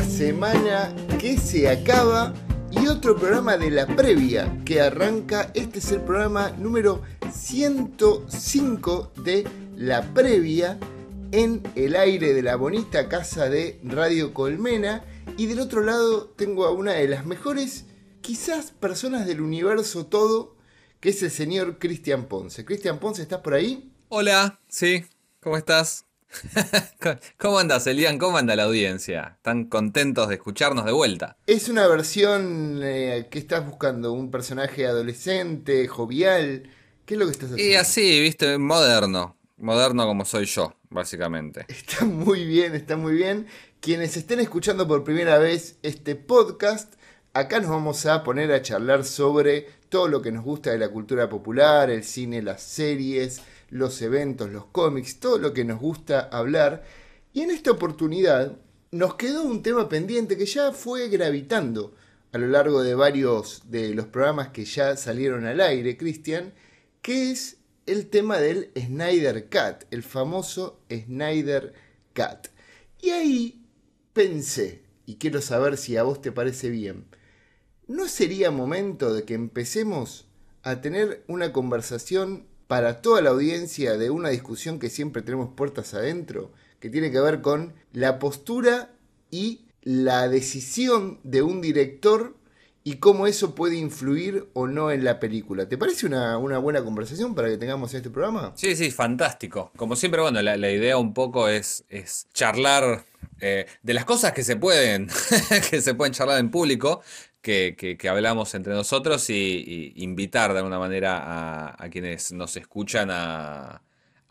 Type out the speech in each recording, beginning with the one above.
semana que se acaba y otro programa de la previa que arranca. Este es el programa número 105 de la previa en el aire de la bonita casa de Radio Colmena. Y del otro lado tengo a una de las mejores, quizás personas del universo todo, que es el señor Cristian Ponce. Cristian Ponce, ¿estás por ahí? Hola, sí, ¿cómo estás? ¿Cómo andas, Elian? ¿Cómo anda la audiencia? ¿Están contentos de escucharnos de vuelta? Es una versión eh, que estás buscando, un personaje adolescente, jovial. ¿Qué es lo que estás haciendo? Y así, viste, moderno. Moderno como soy yo, básicamente. Está muy bien, está muy bien. Quienes estén escuchando por primera vez este podcast, acá nos vamos a poner a charlar sobre todo lo que nos gusta de la cultura popular, el cine, las series, los eventos, los cómics, todo lo que nos gusta hablar. Y en esta oportunidad nos quedó un tema pendiente que ya fue gravitando a lo largo de varios de los programas que ya salieron al aire, Cristian, que es el tema del Snyder Cut, el famoso Snyder Cut. Y ahí pensé, y quiero saber si a vos te parece bien, ¿no sería momento de que empecemos a tener una conversación para toda la audiencia de una discusión que siempre tenemos puertas adentro, que tiene que ver con la postura y la decisión de un director y cómo eso puede influir o no en la película. ¿Te parece una, buena conversación para que tengamos este programa? Sí, sí, fantástico. Como siempre, bueno, la, idea un poco es, es charlar eh, de las cosas que se pueden, que se pueden charlar en público, que, hablamos entre nosotros y, invitar de alguna manera a, quienes nos escuchan a,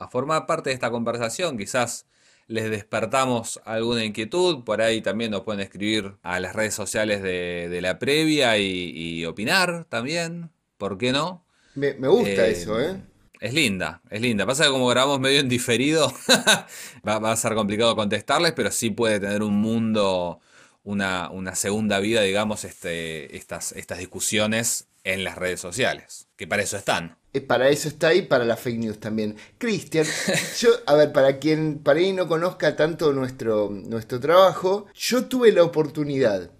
formar parte de esta conversación. Quizás les despertamos alguna inquietud, por ahí también nos pueden escribir a las redes sociales de, la previa y, opinar también, ¿por qué no? Me, gusta eh, eso, ¿eh? Es linda, es linda. Pasa que como grabamos medio en diferido, va, va, a ser complicado contestarles, pero sí puede tener un mundo una, segunda vida, digamos, este, estas, estas discusiones en las redes sociales, que para eso están. Eh, para eso está y para las fake news también. Cristian, yo, a ver, para quien para ahí no conozca tanto nuestro, nuestro trabajo, yo tuve la oportunidad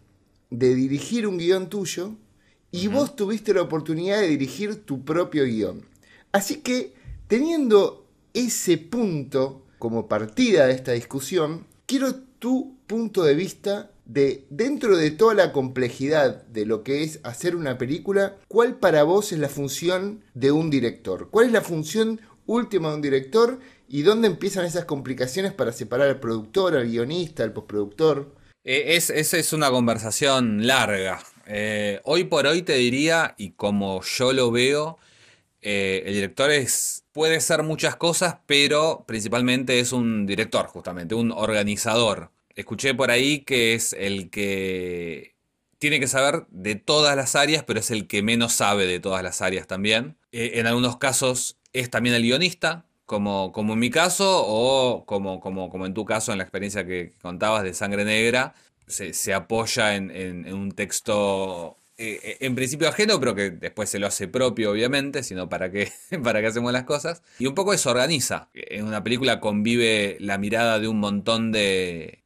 de dirigir un guion tuyo y vos tuviste la oportunidad de dirigir tu propio guion. Así que, teniendo ese punto como partida de esta discusión, quiero tu punto de vista de dentro de toda la complejidad de lo que es hacer una película, ¿cuál para vos es la función de un director? ¿Cuál es la función última de un director y dónde empiezan esas complicaciones para separar al productor, al guionista, al postproductor? Eh, es, esa es una conversación larga. Eh, hoy por hoy te diría, y como yo lo veo, eh, el director es, puede ser muchas cosas, pero principalmente es un director, justamente, un organizador escuché por ahí que es el que tiene que saber de todas las áreas, pero es el que menos sabe de todas las áreas también. Eh, en algunos casos es también el guionista, como, como en mi caso, o como, como, como en tu caso, en la experiencia que contabas de Sangre Negra, se, apoya en, en, un texto eh, en principio ajeno, pero que después se lo hace propio, obviamente, sino para qué, para qué hacemos las cosas. Y un poco eso organiza. En una película convive la mirada de un montón de,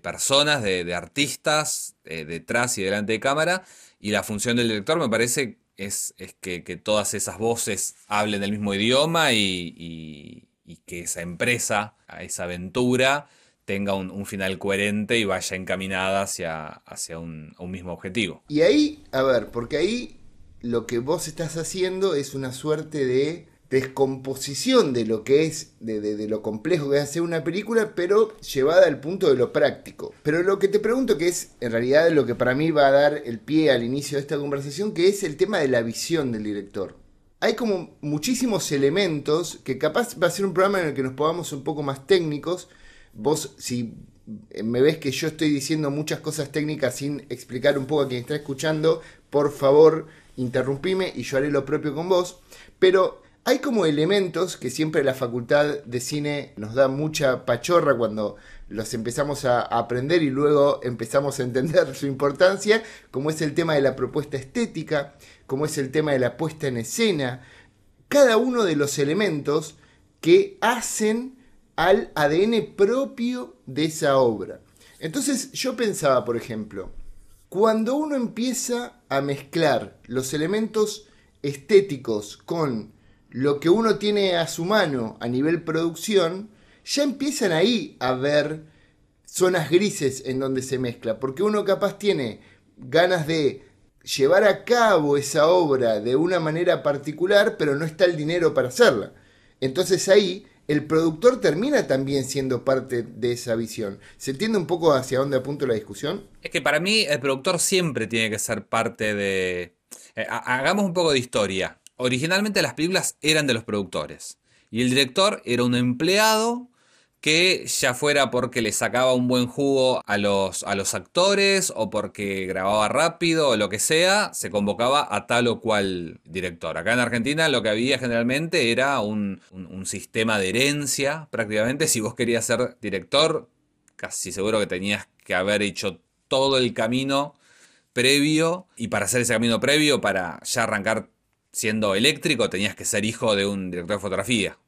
personas, de, artistas, eh, detrás y delante de cámara. Y la función del director me parece es, es que, todas esas voces hablen el mismo idioma y, y que esa empresa, esa aventura, tenga un, final coherente y vaya encaminada hacia, hacia un, mismo objetivo. Y ahí, a ver, porque ahí lo que vos estás haciendo es una suerte de descomposición de lo que es, de, lo complejo que es hacer una película, pero llevada al punto de lo práctico. Pero lo que te pregunto, que es en realidad lo que para mí va a dar el pie al inicio de esta conversación, que es el tema de la visión del director. Hay como muchísimos elementos que capaz va a ser un programa en el que nos podamos un poco más técnicos, vos si me ves que yo estoy diciendo muchas cosas técnicas sin explicar un poco a quien está escuchando, por favor interrumpime y yo haré lo propio con vos. Pero hay como elementos que siempre la facultad de cine nos da mucha pachorra cuando los empezamos a aprender y luego empezamos a entender su importancia, como es el tema de la propuesta estética, como es el tema de la puesta en escena, cada uno de los elementos que hacen al ADN propio de esa obra. Entonces yo pensaba, por ejemplo, cuando uno empieza a mezclar los elementos estéticos con lo que uno tiene a su mano a nivel producción, ya empiezan ahí a ver zonas grises en donde se mezcla, porque uno capaz tiene ganas de llevar a cabo esa obra de una manera particular, pero no está el dinero para hacerla. Entonces ahí el productor termina también siendo parte de esa visión. ¿Se entiende un poco hacia dónde apunto la discusión? Es que para mí el productor siempre tiene que ser parte de... Eh, hagamos un poco de historia. Originalmente las películas eran de los productores y el director era un empleado que ya fuera porque le sacaba un buen jugo a los, a los actores o porque grababa rápido o lo que sea, se convocaba a tal o cual director. Acá en Argentina lo que había generalmente era un, sistema de herencia prácticamente. Si vos querías ser director, casi seguro que tenías que haber hecho todo el camino previo y para hacer ese camino previo, para ya arrancar siendo eléctrico, tenías que ser hijo de un director de fotografía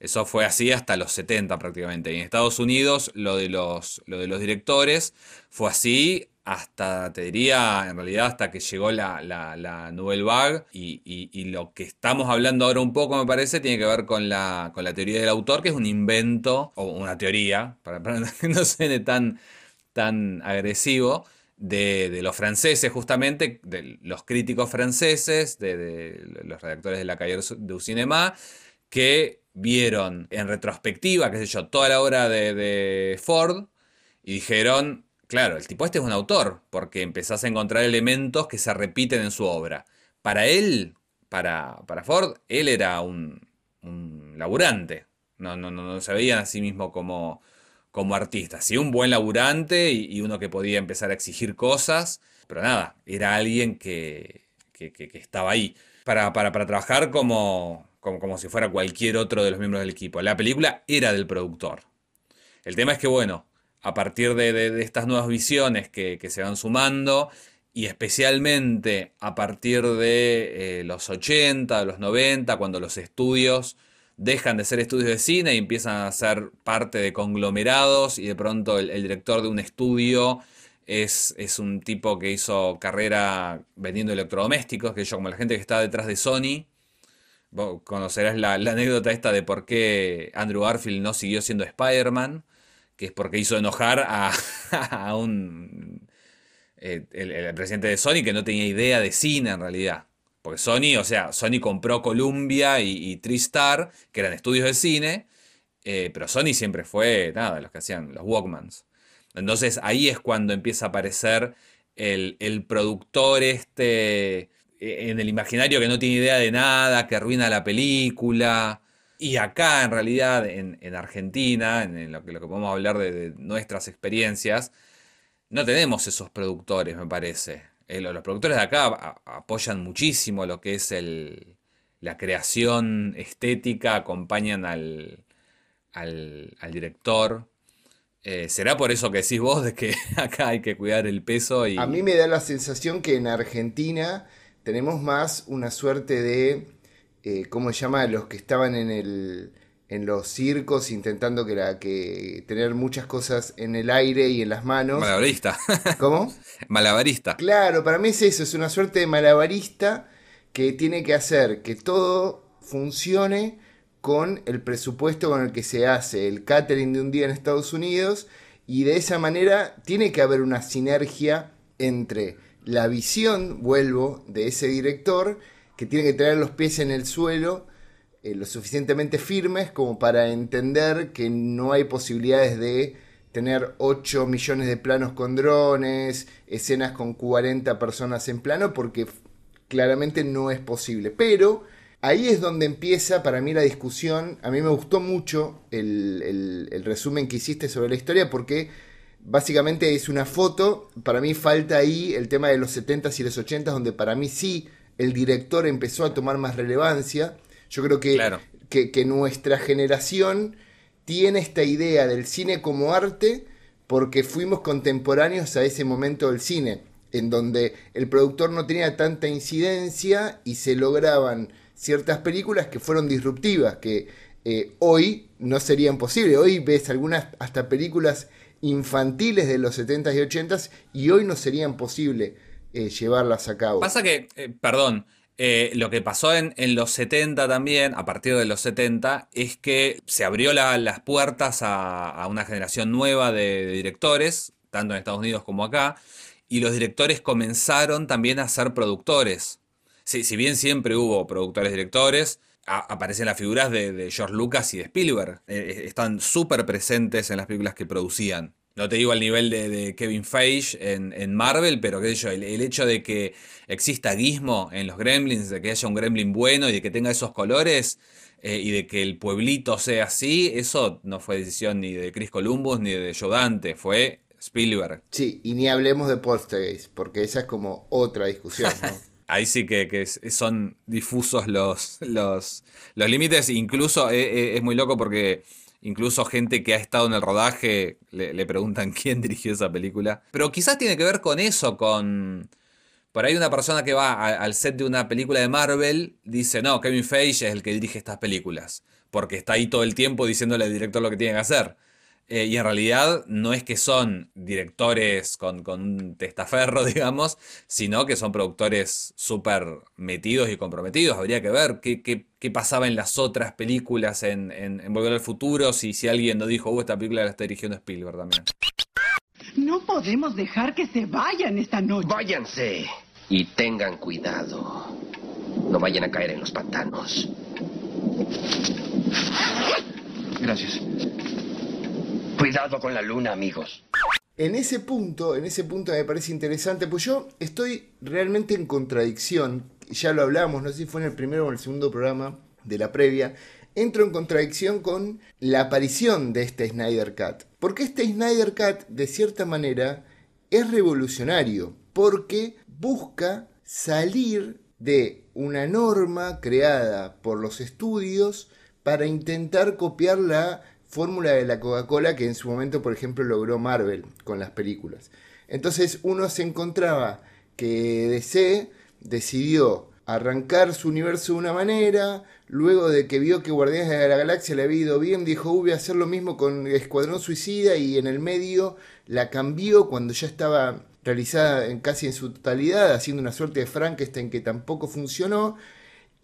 eso fue así hasta los 70 prácticamente. Y en Estados Unidos lo de los, lo de los directores fue así hasta, te diría, en realidad hasta que llegó la, la, Nouvelle Vague y, lo que estamos hablando ahora un poco, me parece, tiene que ver con la, con la teoría del autor, que es un invento, o una teoría, para, que no suene tan, tan agresivo, de, los franceses justamente, de los críticos franceses, de, los redactores de la calle du Cinema, que vieron en retrospectiva, qué sé yo, toda la obra de, Ford y dijeron, claro, el tipo este es un autor, porque empezás a encontrar elementos que se repiten en su obra. Para él, para, para Ford, él era un, un laburante, no, no, no, se veían a sí mismo como, como artista. Sí, un buen laburante y, uno que podía empezar a exigir cosas, pero nada, era alguien que, que, que estaba ahí para, para, para trabajar como, como, si fuera cualquier otro de los miembros del equipo. La película era del productor. El tema es que, bueno, a partir de, estas nuevas visiones que, se van sumando, y especialmente a partir de eh, los 80, los 90, cuando los estudios dejan de ser estudios de cine y empiezan a ser parte de conglomerados, y de pronto el, director de un estudio es, es, un tipo que hizo carrera vendiendo electrodomésticos, que yo como la gente que está detrás de Sony, Vos conocerás la, anécdota esta de por qué Andrew Garfield no siguió siendo Spider-Man, que es porque hizo enojar a, un. Eh, el, presidente de Sony que no tenía idea de cine en realidad. Porque Sony, o sea, Sony compró Columbia y, Tristar, que eran estudios de cine, eh, pero Sony siempre fue, nada, los que hacían los Walkmans. Entonces ahí es cuando empieza a aparecer el, el productor este en el imaginario que no tiene idea de nada, que arruina la película. Y acá, en realidad, en, Argentina, en lo que, lo que podemos hablar de, nuestras experiencias, no tenemos esos productores, me parece. Eh, los productores de acá apoyan muchísimo lo que es el, la creación estética, acompañan al, al, director. Eh, ¿Será por eso que decís vos de que acá hay que cuidar el peso? Y... A mí me da la sensación que en Argentina tenemos más una suerte de, eh, ¿cómo se llama? Los que estaban en, el, en los circos intentando que, la, que tener muchas cosas en el aire y en las manos. Malabarista. ¿Cómo? Malabarista. Claro, para mí es eso, es una suerte de malabarista que tiene que hacer que todo funcione con el presupuesto con el que se hace el catering de un día en Estados Unidos y de esa manera tiene que haber una sinergia entre la visión, vuelvo, de ese director, que tiene que tener los pies en el suelo eh, lo suficientemente firmes como para entender que no hay posibilidades de tener 8 millones de planos con drones, escenas con 40 personas en plano, porque claramente no es posible. Pero ahí es donde empieza para mí la discusión. A mí me gustó mucho el, el resumen que hiciste sobre la historia porque básicamente es una foto. Para mí falta ahí el tema de los 70s y los 80s, donde para mí sí el director empezó a tomar más relevancia. Yo creo que, que, nuestra generación tiene esta idea del cine como arte porque fuimos contemporáneos a ese momento del cine, en donde el productor no tenía tanta incidencia y se lograban ciertas películas que fueron disruptivas, que eh, hoy no serían posibles. Hoy ves algunas hasta películas infantiles de los 70s y 80s y hoy no serían posible eh, llevarlas a cabo. Pasa que, eh, perdón, eh, lo que pasó en, los 70 también, a partir de los 70, es que se abrió las puertas a, una generación nueva de, directores, tanto en Estados Unidos como acá, y los directores comenzaron también a ser productores. si bien siempre hubo productores directores, aparecen las figuras de, George Lucas y de Spielberg. Eh, están súper presentes en las películas que producían. No te digo al nivel de, Kevin Feige en, Marvel, pero qué sé yo, el, hecho de que exista Gizmo en los Gremlins, de que haya un Gremlin bueno y de que tenga esos colores eh, y de que el pueblito sea así, eso no fue decisión ni de Chris Columbus ni de Joe Dante, fue Spielberg. Sí, y ni hablemos de Poltergeist, porque esa es como otra discusión, ¿no? Ahí sí que, son difusos los, los, los límites, incluso eh, eh, es muy loco porque Incluso gente que ha estado en el rodaje le, preguntan quién dirigió esa película. Pero quizás tiene que ver con eso, con... Por ahí una persona que va al set de una película de Marvel dice, no, Kevin Feige es el que dirige estas películas. Porque está ahí todo el tiempo diciéndole al director lo que tiene que hacer. Eh, y en realidad no es que son directores con, un testaferro, digamos, sino que son productores súper metidos y comprometidos. Habría que ver qué, qué, pasaba en las otras películas en, en, Volver al Futuro, si, si alguien no dijo, oh, esta película la está dirigiendo Spielberg también. No podemos dejar que se vayan esta noche. Váyanse y tengan cuidado. No vayan a caer en los pantanos. Gracias. Cuidado con la luna, amigos. En ese punto, en ese punto me parece interesante, pues yo estoy realmente en contradicción, ya lo hablamos, no sé si fue en el primero o en el segundo programa de la previa, entro en contradicción con la aparición de este Snyder Cut. Porque este Snyder Cut, de cierta manera, es revolucionario, porque busca salir de una norma creada por los estudios para intentar copiar la fórmula de la Coca-Cola que en su momento, por ejemplo, logró Marvel con las películas. Entonces uno se encontraba que DC decidió arrancar su universo de una manera, luego de que vio que Guardianes de la Galaxia le había ido bien, dijo, voy a hacer lo mismo con Escuadrón Suicida y en el medio la cambió cuando ya estaba realizada en casi en su totalidad, haciendo una suerte de Frankenstein que tampoco funcionó,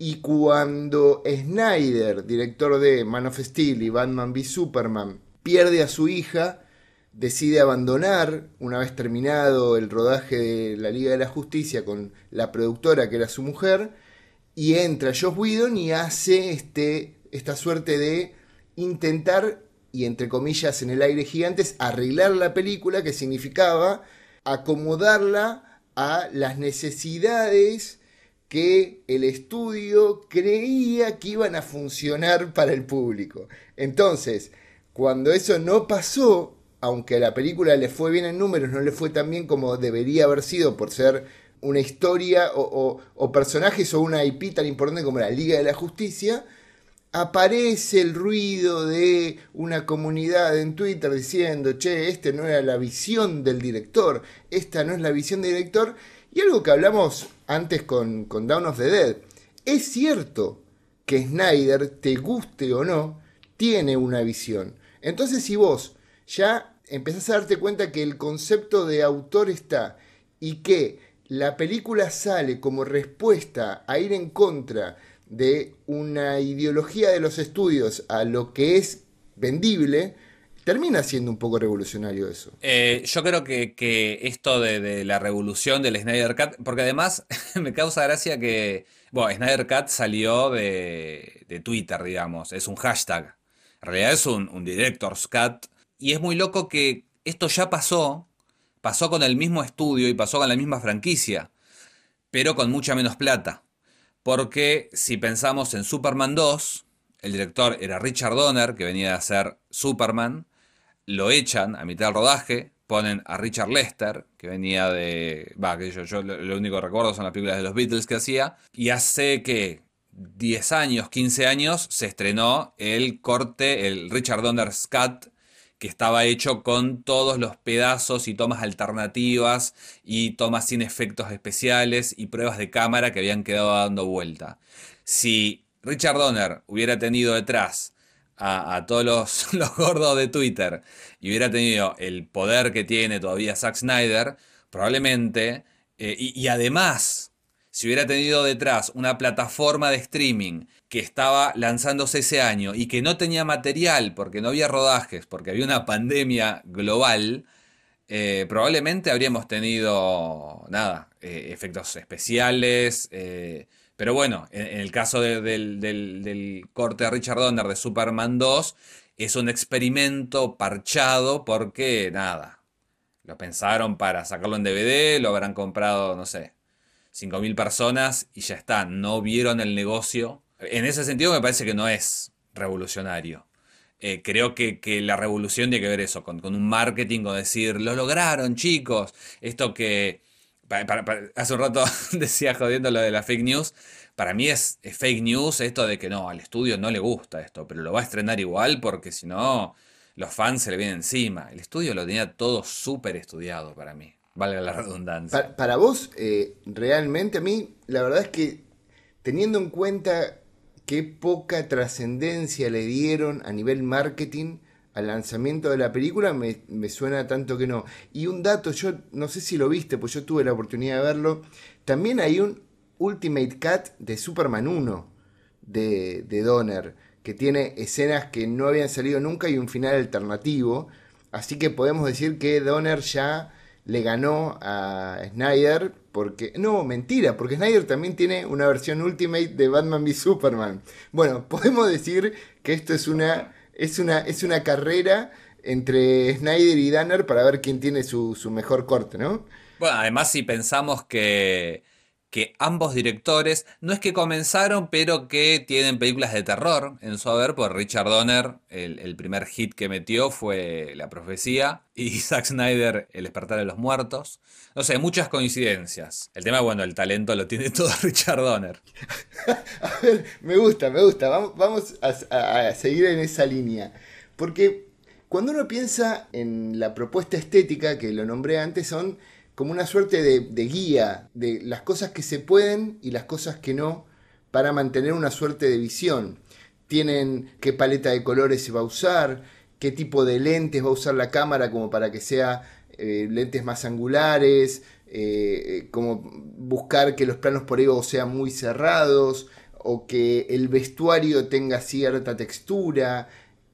y cuando Snyder, director de Man of Steel y Batman v Superman, pierde a su hija, decide abandonar, una vez terminado el rodaje de la Liga de la Justicia con la productora que era su mujer, y entra Josh Whedon y hace este, esta suerte de intentar, y entre comillas en el aire gigantes, arreglar la película que significaba acomodarla a las necesidades que el estudio creía que iban a funcionar para el público. Entonces, cuando eso no pasó, aunque a la película le fue bien en números, no le fue tan bien como debería haber sido por ser una historia o, personajes o una IP tan importante como la Liga de la Justicia, aparece el ruido de una comunidad en Twitter diciendo, che, esta no era la visión del director, esta no es la visión del director, y algo que hablamos antes con, con Down of the Dead, es cierto que Snyder, te guste o no, tiene una visión. Entonces si vos ya empezás a darte cuenta que el concepto de autor está y que la película sale como respuesta a ir en contra de una ideología de los estudios a lo que es vendible, termina siendo un poco revolucionario eso. Eh, yo creo que, esto de, la revolución del Snyder Cut, porque además me causa gracia que, bueno, Snyder Cut salió de, Twitter, digamos, es un hashtag. En realidad es un, un Director's Cut. Y es muy loco que esto ya pasó, pasó con el mismo estudio y pasó con la misma franquicia, pero con mucha menos plata. Porque si pensamos en Superman 2, el director era Richard Donner, que venía a hacer Superman, lo echan a mitad del rodaje, ponen a Richard Lester, que venía de... Va, que yo, yo lo, único que recuerdo son las películas de los Beatles que hacía, y hace que 10 años, 15 años, se estrenó el corte, el Richard Donner's Cut, que estaba hecho con todos los pedazos y tomas alternativas y tomas sin efectos especiales y pruebas de cámara que habían quedado dando vuelta. Si Richard Donner hubiera tenido detrás a, todos los, gordos de Twitter y hubiera tenido el poder que tiene todavía Zack Snyder, probablemente, eh, y, además, si hubiera tenido detrás una plataforma de streaming que estaba lanzándose ese año y que no tenía material porque no había rodajes, porque había una pandemia global, eh, probablemente habríamos tenido, nada, eh, efectos especiales, pero bueno, en, el caso del, corte de Richard Donner de Superman 2, es un experimento parchado porque, nada, lo pensaron para sacarlo en DVD, lo habrán comprado, no sé, 5.000 personas y ya está, no vieron el negocio. En ese sentido me parece que no es revolucionario. Eh, creo que, la revolución tiene que ver eso, con, con un marketing, o decir, lo lograron chicos, esto que hace un rato decía jodiendo lo de la fake news. Para mí es, fake news esto de que no, al estudio no le gusta esto, pero lo va a estrenar igual porque si no, los fans se le vienen encima. El estudio lo tenía todo súper estudiado para mí, valga la redundancia. Para, vos, eh, realmente a mí, la verdad es que teniendo en cuenta qué poca trascendencia le dieron a nivel marketing, al lanzamiento de la película me, suena tanto que no. Y un dato, yo no sé si lo viste, pues yo tuve la oportunidad de verlo. También hay un Ultimate Cut de Superman 1 de, de Donner, que tiene escenas que no habían salido nunca y un final alternativo. Así que podemos decir que Donner ya le ganó a Snyder porque no, mentira, porque Snyder también tiene una versión Ultimate de Batman v Superman. Bueno, podemos decir que esto es una es una, es una carrera entre Snyder y Danner para ver quién tiene su, su mejor corte, ¿no? Bueno, además si pensamos que que ambos directores no es que comenzaron, pero que tienen películas de terror en su haber, por Richard Donner, el, primer hit que metió fue La Profecía, y Zack Snyder, El Despertar de los Muertos. No sé, muchas coincidencias. El tema, bueno, el talento lo tiene todo Richard Donner. a ver, me gusta, me gusta. Vamos, a seguir en esa línea. Porque cuando uno piensa en la propuesta estética, que lo nombré antes, son como una suerte de, guía de las cosas que se pueden y las cosas que no para mantener una suerte de visión. Tienen qué paleta de colores se va a usar, qué tipo de lentes va a usar la cámara como para que sea eh, lentes más angulares, eh, como buscar que los planos por ego sean muy cerrados o que el vestuario tenga cierta textura,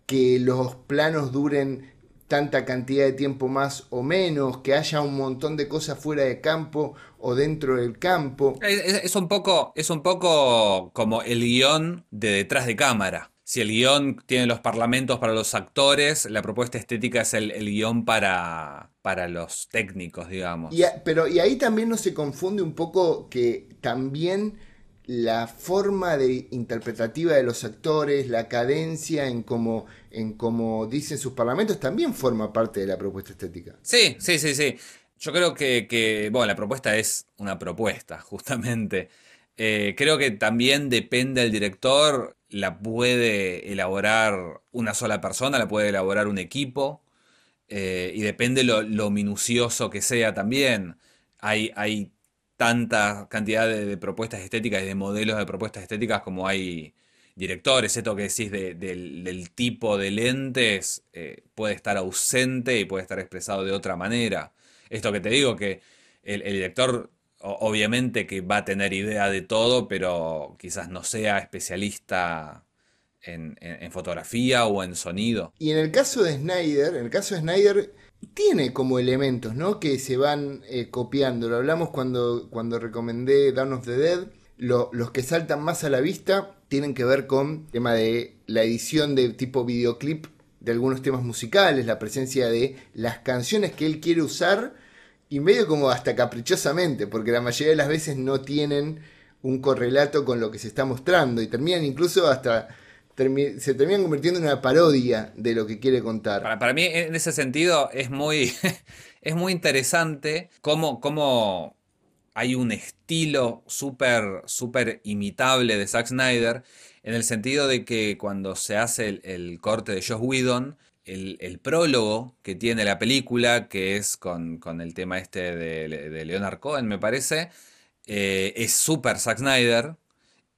que los planos duren tanta cantidad de tiempo más o menos, que haya un montón de cosas fuera de campo o dentro del campo. Es, un, poco, es un poco como el guion de detrás de cámara. Si el guion tiene los parlamentos para los actores, la propuesta estética es el, guion para, para los técnicos, digamos. pero y ahí también no se confunde un poco que también la forma de interpretativa de los actores, la cadencia en cómo, en cómo dicen sus parlamentos, también forma parte de la propuesta estética. Sí, sí, sí, sí. Yo creo que, bueno, la propuesta es una propuesta, justamente. Eh, creo que también depende del director, la puede elaborar una sola persona, la puede elaborar un equipo, eh, y depende lo, lo minucioso que sea también. Hay, hay tanta cantidad de, propuestas estéticas y de modelos de propuestas estéticas como hay directores. Esto que decís del, tipo de lentes eh, puede estar ausente y puede estar expresado de otra manera. Esto que te digo, que el, director obviamente que va a tener idea de todo, pero quizás no sea especialista en, fotografía o en sonido. Y en el caso de Snyder, en el caso de Snyder tiene como elementos, ¿no? Que se van eh, copiando. Lo hablamos cuando, cuando recomendé Dawn of the Dead. Los que saltan más a la vista tienen que ver con el tema de la edición de tipo videoclip de algunos temas musicales, la presencia de las canciones que él quiere usar y medio como hasta caprichosamente, porque la mayoría de las veces no tienen un correlato con lo que se está mostrando y terminan incluso hasta se terminan convirtiendo en una parodia de lo que quiere contar. Para, mí, en ese sentido, es muy, es muy interesante cómo, cómo hay un estilo súper súper imitable de Zack Snyder, en el sentido de que cuando se hace el, corte de Josh Whedon, el, prólogo que tiene la película, que es con, el tema este de, Leonard Cohen, me parece, eh, es súper Zack Snyder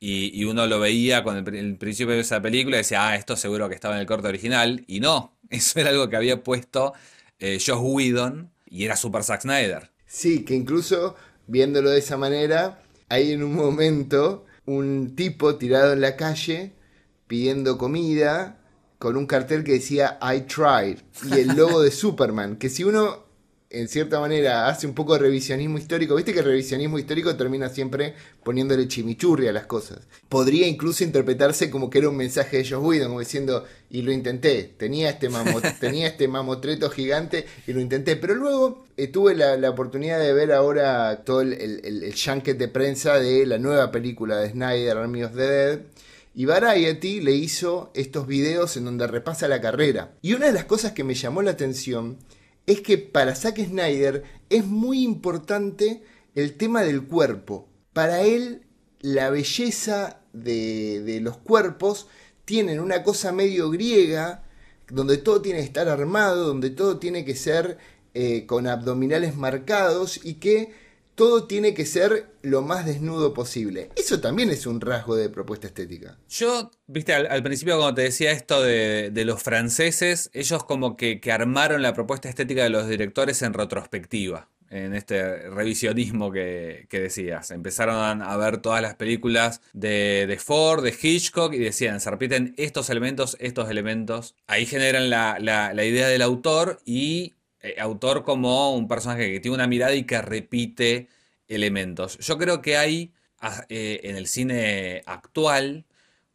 Y, uno lo veía con el principio de esa película y decía, ah, esto seguro que estaba en el corte original. Y no, eso era algo que había puesto eh, Josh Whedon y era Super Zack Snyder. Sí, que incluso viéndolo de esa manera, hay en un momento un tipo tirado en la calle pidiendo comida con un cartel que decía I tried y el logo de Superman, que si uno en cierta manera hace un poco de revisionismo histórico, viste que el revisionismo histórico termina siempre poniéndole chimichurri a las cosas. Podría incluso interpretarse como que era un mensaje de Josh Whedon, como diciendo, y lo intenté, tenía este, mamo- tenía este mamotreto gigante y lo intenté, pero luego eh, tuve la, la oportunidad de ver ahora todo el, el, el- el junket de prensa de la nueva película de Snyder, Army of the Dead, y Variety le hizo estos videos en donde repasa la carrera. Y una de las cosas que me llamó la atención es que para Zack Snyder es muy importante el tema del cuerpo. Para él, la belleza de, de los cuerpos tienen una cosa medio griega, donde todo tiene que estar armado, donde todo tiene que ser eh, con abdominales marcados y que todo tiene que ser lo más desnudo posible. Eso también es un rasgo de propuesta estética. Yo, viste, al, principio cuando te decía esto de, los franceses, ellos como que, armaron la propuesta estética de los directores en retrospectiva, en este revisionismo que, decías. Empezaron a ver todas las películas de, de Ford, de Hitchcock, y decían, se repiten estos elementos, estos elementos. Ahí generan la idea del autor y eh, autor como un personaje que tiene una mirada y que repite elementos. Yo creo que hay ah, eh, en el cine actual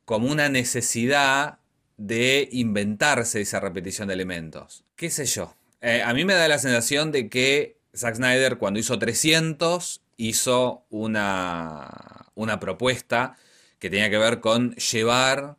como una necesidad de inventarse esa repetición de elementos. ¿Qué sé yo? Eh, a mí me da la sensación de que Zack Snyder cuando hizo 300 hizo una, una propuesta que tenía que ver con llevar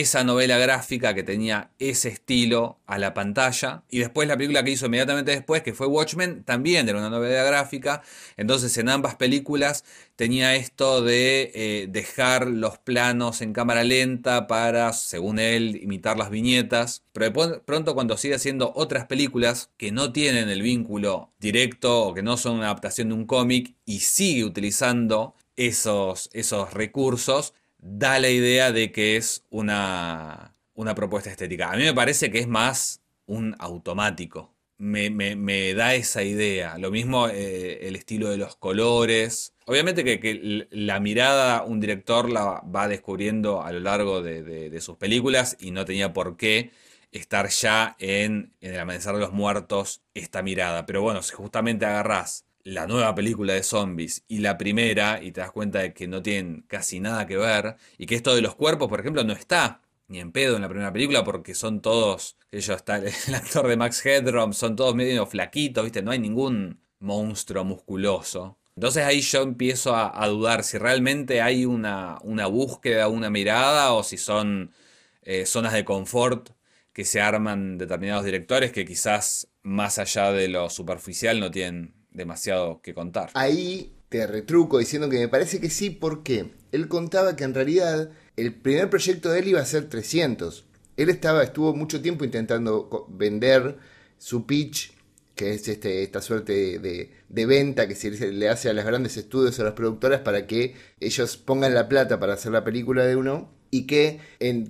esa novela gráfica que tenía ese estilo a la pantalla. Y después la película que hizo inmediatamente después, que fue Watchmen, también era una novela gráfica. Entonces en ambas películas tenía esto de eh, dejar los planos en cámara lenta para, según él, imitar las viñetas. Pero de pronto cuando sigue haciendo otras películas que no tienen el vínculo directo o que no son una adaptación de un cómic y sigue utilizando esos, esos recursos, da la idea de que es una, una propuesta estética. A mí me parece que es más un automático. Me, me- me da esa idea. Lo mismo eh, el estilo de los colores. Obviamente que, que la mirada un director la va descubriendo a lo largo de, de- de sus películas y no tenía por qué estar ya en, en El Amanecer de los Muertos esta mirada. Pero bueno, si justamente agarrás la nueva película de zombies y la primera y te das cuenta de que no tienen casi nada que ver y que esto de los cuerpos, por ejemplo, no está ni en pedo en la primera película porque son todos, yo está el, el actor de Max Headroom, son todos medio flaquitos, ¿viste? No hay ningún monstruo musculoso. Entonces ahí yo empiezo a, a dudar si realmente hay una, una búsqueda, una mirada o si son eh, zonas de confort que se arman determinados directores que quizás más allá de lo superficial no tienen demasiado que contar. Ahí te retruco diciendo que me parece que sí, porque él contaba que en realidad el primer proyecto de él iba a ser 300. Él estaba, estuvo mucho tiempo intentando vender su pitch, que es este, esta suerte de, de- de venta que se le hace a los grandes estudios, a las productoras, para que ellos pongan la plata para hacer la película de uno. Y que,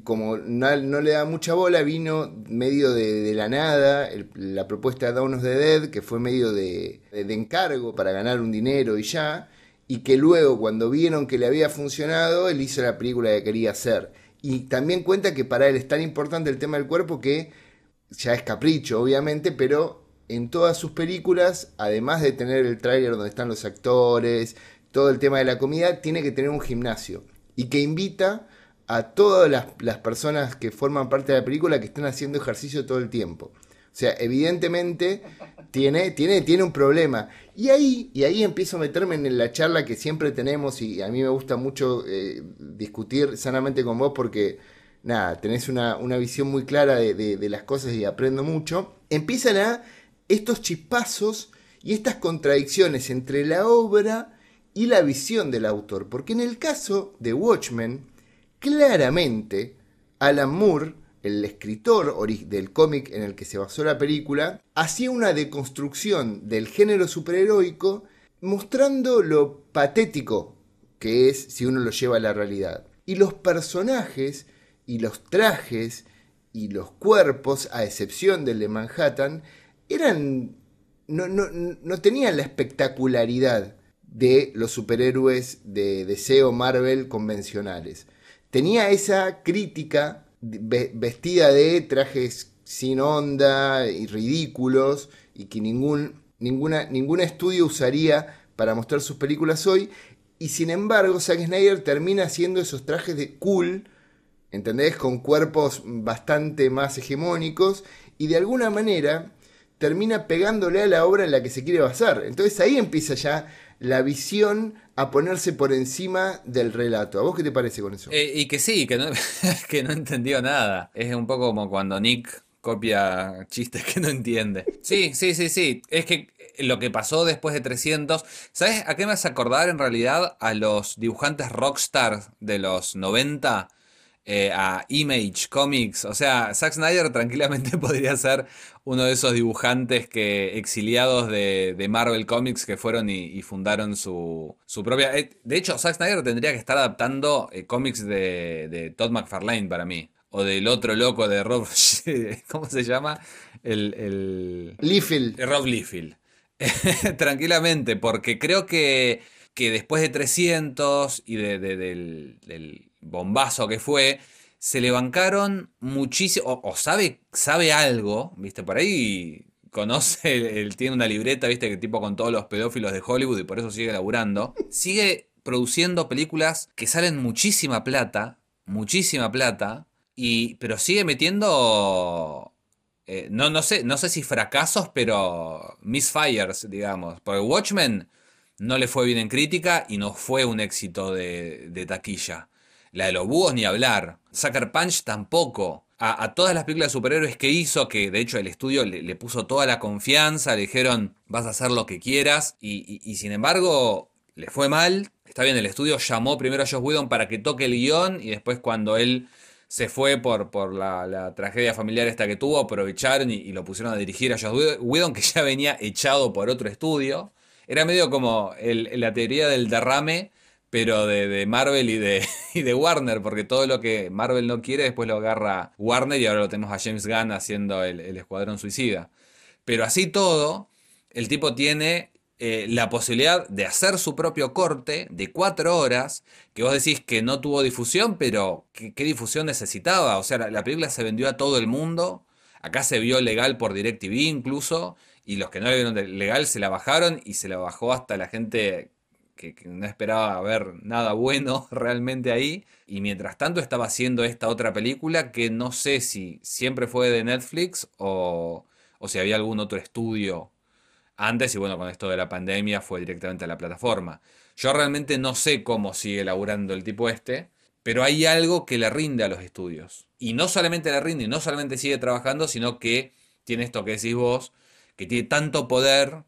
como no, le da mucha bola, vino medio de, la nada la propuesta de Dawn of the Dead, que fue medio de, de- de encargo para ganar un dinero y ya. Y que luego, cuando vieron que le había funcionado, él hizo la película que quería hacer. Y también cuenta que para él es tan importante el tema del cuerpo que ya es capricho, obviamente, pero en todas sus películas, además de tener el tráiler donde están los actores, todo el tema de la comida, tiene que tener un gimnasio. Y que invita a todas las, las personas que forman parte de la película que estén haciendo ejercicio todo el tiempo. O sea, evidentemente tiene, tiene, tiene un problema. Y ahí, y ahí empiezo a meterme en la charla que siempre tenemos y a mí me gusta mucho eh, discutir sanamente con vos porque, nada, tenés una, una visión muy clara de, de- de las cosas y aprendo mucho. Empiezan a estos chispazos y estas contradicciones entre la obra y la visión del autor. Porque en el caso de Watchmen, claramente Alan Moore, el escritor del cómic en el que se basó la película, hacía una deconstrucción del género superheroico mostrando lo patético que es si uno lo lleva a la realidad. Y los personajes y los trajes y los cuerpos, a excepción del de Manhattan, eran. no, no, no tenían la espectacularidad de los superhéroes de DC o Marvel convencionales. Tenía esa crítica vestida de trajes sin onda y ridículos y que ningún, ningún estudio usaría para mostrar sus películas hoy. Y sin embargo, Zack Snyder termina haciendo esos trajes de cool, ¿entendés? Con cuerpos bastante más hegemónicos y de alguna manera termina pegándole a la obra en la que se quiere basar. Entonces ahí empieza ya la visión a ponerse por encima del relato. ¿A vos qué te parece con eso? Eh, y que sí, que no, que no entendió nada. Es un poco como cuando Nick copia chistes que no entiende. Sí, sí, sí, sí. Es que lo que pasó después de 300, ¿sabes a qué me hace acordar en realidad? A los dibujantes rockstar de los 90 eh, a Image Comics. O sea, Zack Snyder tranquilamente podría ser uno de esos dibujantes que exiliados de, Marvel Comics que fueron y, fundaron su, propia... Eh, de hecho, Zack Snyder tendría que estar adaptando eh, cómics de, Todd McFarlane para mí. O del otro loco de Rob... ¿Cómo se llama? El... el Liefeld. Rob Liefeld. tranquilamente, porque creo que, que después de 300 y de, del bombazo que fue, se le bancaron muchísimo, o, sabe, sabe algo, viste, por ahí conoce, tiene una libreta, viste, que tipo con todos los pedófilos de Hollywood y por eso sigue laburando, sigue produciendo películas que salen muchísima plata, muchísima plata, y, pero sigue metiendo... Eh, no, no, sé, no sé si fracasos, pero misfires, digamos. Porque Watchmen no le fue bien en crítica y no fue un éxito de taquilla. La de los búhos ni hablar. Sucker Punch tampoco. A, todas las películas de superhéroes que hizo, que de hecho el estudio le, puso toda la confianza, le dijeron vas a hacer lo que quieras, y, sin embargo le fue mal. Está bien, el estudio llamó primero a Josh Whedon para que toque el guion, y después cuando él se fue por, por la, tragedia familiar esta que tuvo, aprovecharon y, lo pusieron a dirigir a Josh Whedon, que ya venía echado por otro estudio. Era medio como la teoría del derrame pero de, Marvel y de, de Warner, porque todo lo que Marvel no quiere después lo agarra Warner y ahora lo tenemos a James Gunn haciendo el, Escuadrón Suicida. Pero así todo, el tipo tiene eh, la posibilidad de hacer su propio corte de cuatro horas, que vos decís que no tuvo difusión, pero ¿qué, difusión necesitaba? O sea, la, la, película se vendió a todo el mundo, acá se vio legal por DirecTV incluso, y los que no le vieron legal se la bajaron y se la bajó hasta la gente que, no esperaba ver nada bueno realmente ahí. Y mientras tanto estaba haciendo esta otra película que no sé si siempre fue de Netflix o, o si había algún otro estudio antes. Y bueno, con esto de la pandemia fue directamente a la plataforma. Yo realmente no sé cómo sigue laburando el tipo este, pero hay algo que le rinde a los estudios. Y no solamente le rinde y no solamente sigue trabajando, sino que tiene esto que decís vos, que tiene tanto poder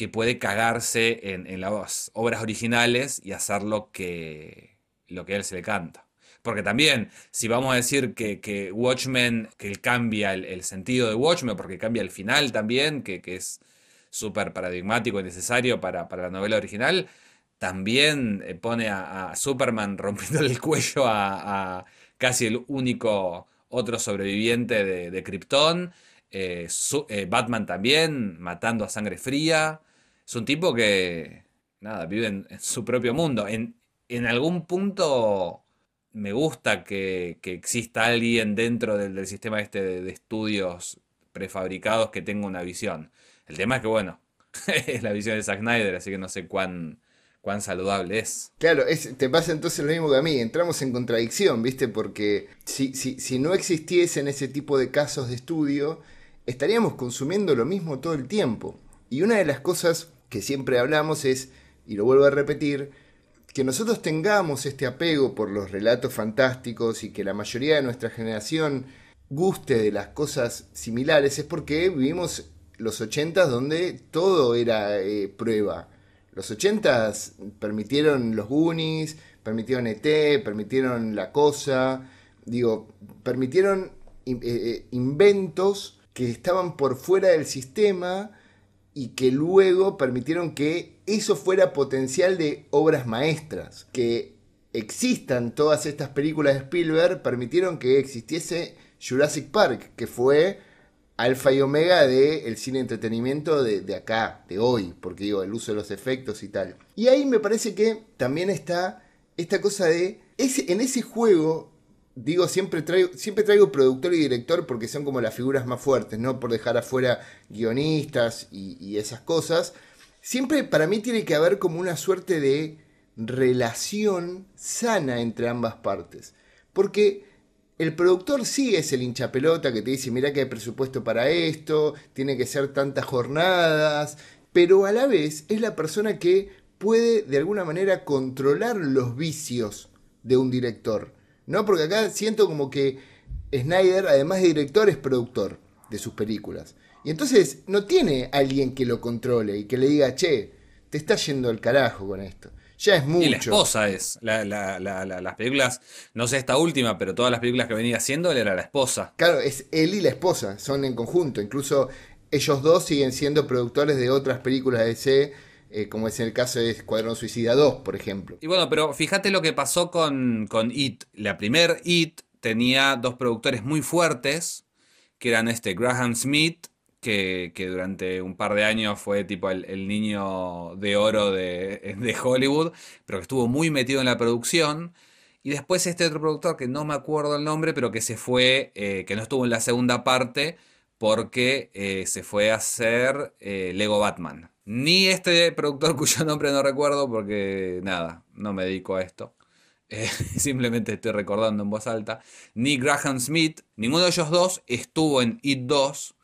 que puede cagarse en, las obras originales y hacer lo que, lo que a él se le canta. Porque también, si vamos a decir que, Watchmen, que él cambia el, sentido de Watchmen, porque cambia el final también, que, es súper paradigmático y necesario para, la novela original, también eh, pone a, Superman rompiendo el cuello a, casi el único otro sobreviviente de, Krypton. Eh, eh, Batman también, matando a sangre fría es un tipo que, nada, vive en, su propio mundo. En, en, algún punto me gusta que, exista alguien dentro del, sistema este de, estudios prefabricados que tenga una visión. El tema es que, bueno, es la visión de Zack Snyder, así que no sé cuán, cuán saludable es. Claro, te pasa entonces lo mismo que a mí, entramos en contradicción, ¿viste? Porque si, si, si no existiesen ese tipo de casos de estudio, estaríamos consumiendo lo mismo todo el tiempo. Y una de las cosas que siempre hablamos es, y lo vuelvo a repetir, que nosotros tengamos este apego por los relatos fantásticos y que la mayoría de nuestra generación guste de las cosas similares es porque vivimos los 80 donde todo era eh, prueba. Los 80 permitieron los Goonies, permitieron ET, permitieron La Cosa, digo, permitieron eh, eh, inventos que estaban por fuera del sistema y que luego permitieron que eso fuera potencial de obras maestras. Que existan todas estas películas de Spielberg permitieron que existiese Jurassic Park, que fue alfa y omega del el cine entretenimiento de, de, acá, de hoy, porque digo, el uso de los efectos y tal. Y ahí me parece que también está esta cosa de, ese, en ese juego, digo, siempre traigo, siempre traigo productor y director porque son como las figuras más fuertes, no por dejar afuera guionistas y, esas cosas. Siempre para mí tiene que haber como una suerte de relación sana entre ambas partes. Porque el productor sí es el hinchapelota que te dice, mira que hay presupuesto para esto, tiene que ser tantas jornadas, pero a la vez es la persona que puede de alguna manera controlar los vicios de un director. ¿No? Porque acá siento como que Snyder, además de director, es productor de sus películas. Y entonces no tiene alguien que lo controle y que le diga, che, te está yendo el carajo con esto ya es mucho. Y la esposa es. las películas, no sé esta última, pero todas las películas que venía haciendo, él era la esposa. Claro, es él y la esposa, son en conjunto. Incluso ellos dos siguen siendo productores de otras películas de DC, eh, como es en el caso de Escuadrón Suicida 2, por ejemplo. Y bueno, pero fíjate lo que pasó con, con It. La primer It tenía dos productores muy fuertes, que eran este Graham Smith que, durante un par de años fue tipo el, niño de oro de, de, Hollywood, pero que estuvo muy metido en la producción. Y después este otro productor, que no me acuerdo el nombre, pero que se fue, eh, que no estuvo en la segunda parte, porque eh, se fue a hacer eh, Lego Batman. Ni este productor cuyo nombre no recuerdo, porque nada, no me dedico a esto. simplemente estoy recordando en voz alta. Ni Graham Smith, ninguno de ellos dos estuvo en It 2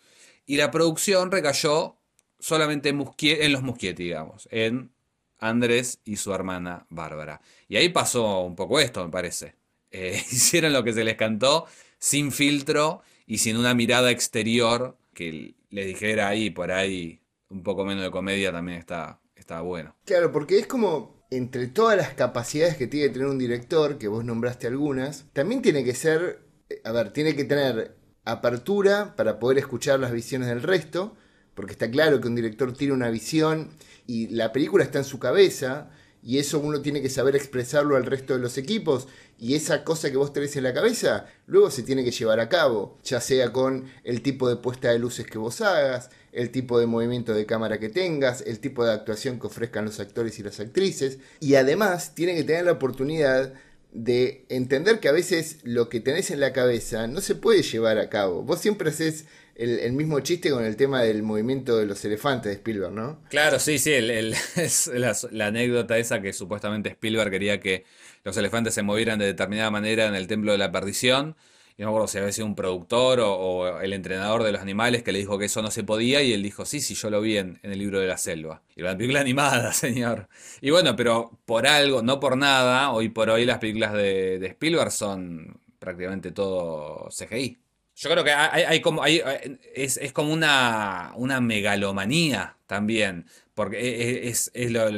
y la producción recayó solamente en, los Muschietti, digamos, en Andrés y su hermana Bárbara. Y ahí pasó un poco esto, me parece. Eh, hicieron lo que se les cantó, sin filtro y sin una mirada exterior que les dijera ahí, por ahí, un poco menos de comedia también está, está bueno. Claro, porque es como entre todas las capacidades que tiene que tener un director, que vos nombraste algunas, también tiene que ser, a ver, tiene que tener apertura para poder escuchar las visiones del resto, porque está claro que un director tiene una visión y la película está en su cabeza y eso uno tiene que saber expresarlo al resto de los equipos y esa cosa que vos tenés en la cabeza luego se tiene que llevar a cabo, ya sea con el tipo de puesta de luces que vos hagas, el tipo de movimiento de cámara que tengas, el tipo de actuación que ofrezcan los actores y las actrices y además tiene que tener la oportunidad de entender que a veces lo que tenés en la cabeza no se puede llevar a cabo. Vos siempre haces el, mismo chiste con el tema del movimiento de los elefantes de Spielberg, ¿no? Claro, sí, sí, es la, anécdota esa que supuestamente Spielberg quería que los elefantes se movieran de determinada manera en el Templo de la Perdición y no me acuerdo si había sido un productor o, el entrenador de los animales que le dijo que eso no se podía y él dijo, sí, sí, yo lo vi en, el libro de la selva. Y la película animada, señor. Y bueno, pero por algo, no por nada, hoy por hoy las películas de, Spielberg son prácticamente todo CGI. Yo creo que hay, como, es, como una, una megalomanía también, porque e, e, es, es, lo,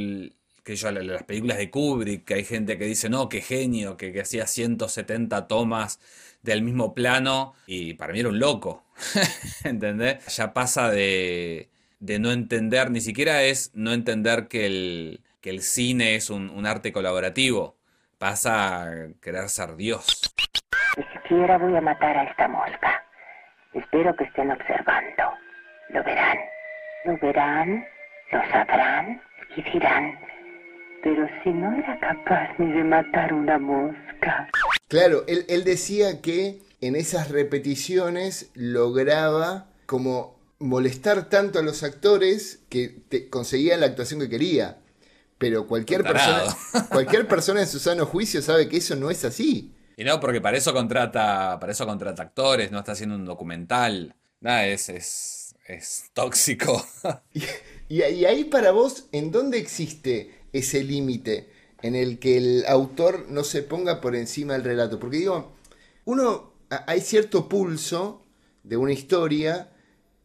que yo, las películas de Kubrick, que hay gente que dice, no, qué genio, que, que hacía 170 tomas del mismo plano y para mí era un loco, ¿entendés? Ya pasa de, de, no entender, ni siquiera es no entender que el, que el cine es un, arte colaborativo, pasa a querer ser Dios. Ni siquiera voy a matar a esta mosca. Espero que estén observando. Lo verán. Lo verán, lo sabrán y dirán, pero si no era capaz ni de matar una mosca. Claro, él, decía que en esas repeticiones lograba como molestar tanto a los actores que conseguían la actuación que quería. Pero cualquier persona, cualquier persona en su sano juicio sabe que eso no es así. Y no, porque para eso contrata, para eso contrata actores, no está haciendo un documental. Nada, es, es, es tóxico. y, y ahí para vos, ¿en dónde existe ese límite en el que el autor no se ponga por encima del relato. Porque digo, uno, hay cierto pulso de una historia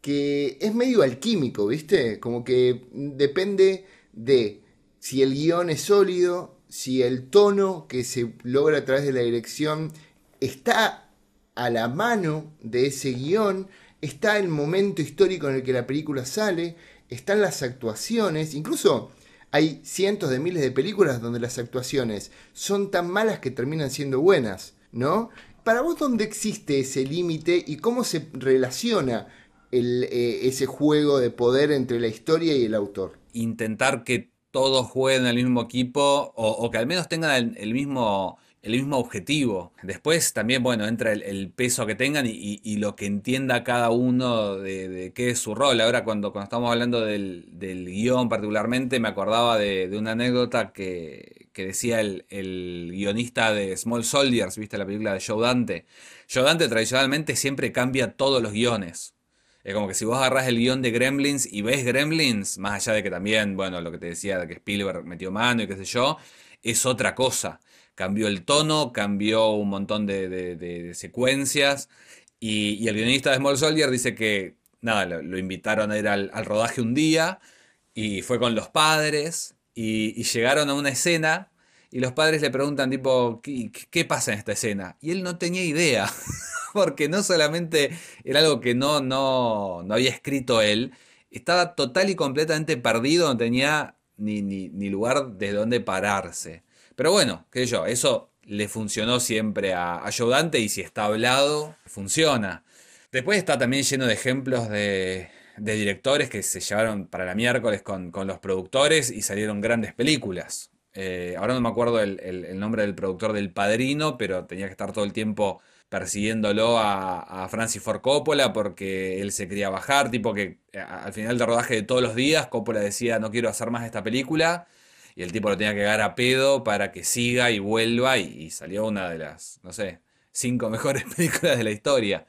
que es medio alquímico, ¿viste? Como que depende de si el guion es sólido, si el tono que se logra a través de la dirección está a la mano de ese guion, está el momento histórico en el que la película sale, están las actuaciones, incluso Hay cientos de miles de películas donde las actuaciones son tan malas que terminan siendo buenas, ¿no? Para vos, ¿dónde existe ese límite y cómo se relaciona el, eh, ese juego de poder entre la historia y el autor? Intentar que todos jueguen al mismo equipo o, que al menos tengan el mismo el mismo objetivo. Después también, bueno, entra el, peso que tengan y, lo que entienda cada uno de, qué es su rol. Ahora cuando, estamos hablando del, del guion particularmente, me acordaba de, una anécdota que, decía el, el, guionista de Small Soldiers, viste la película de Joe Dante. Joe Dante tradicionalmente siempre cambia todos los guiones. Es como que si vos agarrás el guion de Gremlins y ves Gremlins, más allá de que también, bueno, lo que te decía de que Spielberg metió mano y qué sé yo, es otra cosa cambió el tono, cambió un montón de, de, secuencias. Y, el guionista de Small Soldier dice que, nada, lo, lo invitaron a ir al, al, rodaje un día y fue con los padres y, y, llegaron a una escena y los padres le preguntan tipo, ¿qué, ¿qué pasa en esta escena? Y él no tenía idea, porque no solamente era algo que no, no, no había escrito él, estaba total y completamente perdido, no tenía ni, ni, ni lugar de dónde pararse. Pero bueno, qué sé yo, eso le funcionó siempre a, a Joe Dante y si está hablado, funciona. Después está también lleno de ejemplos de, directores que se llevaron para la miércoles con, con los productores y salieron grandes películas. Eh, ahora no me acuerdo el, el, el, nombre del productor del Padrino, pero tenía que estar todo el tiempo persiguiéndolo a, a, Francis Ford Coppola porque él se quería bajar, tipo que al final del rodaje de todos los días Coppola decía no quiero hacer más esta película y el tipo lo tenía que dar a pedo para que siga y vuelva y, salió una de las, no sé, cinco mejores películas de la historia.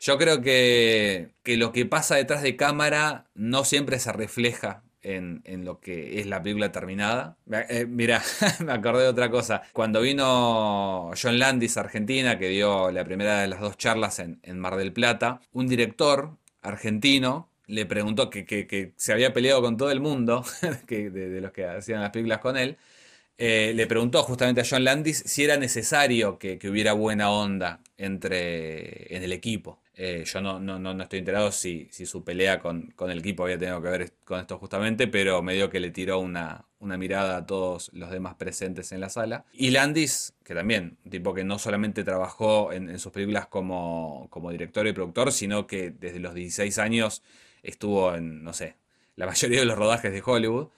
Yo creo que, que lo que pasa detrás de cámara no siempre se refleja en, en lo que es la película terminada. Eh, mira, me acordé de otra cosa. Cuando vino John Landis a Argentina, que dio la primera de las dos charlas en, en Mar del Plata, un director argentino le preguntó que, que, que, se había peleado con todo el mundo, que, de, los que hacían las películas con él, eh, le preguntó justamente a John Landis si era necesario que, hubiera buena onda entre, en el equipo. Eh, yo no, no, no, estoy enterado si, si su pelea con, con, el equipo había tenido que ver con esto justamente, pero me dio que le tiró una, una mirada a todos los demás presentes en la sala. Y Landis, que también, un tipo que no solamente trabajó en, en sus películas como, como director y productor, sino que desde los 16 años estuvo en, no sé, la mayoría de los rodajes de Hollywood,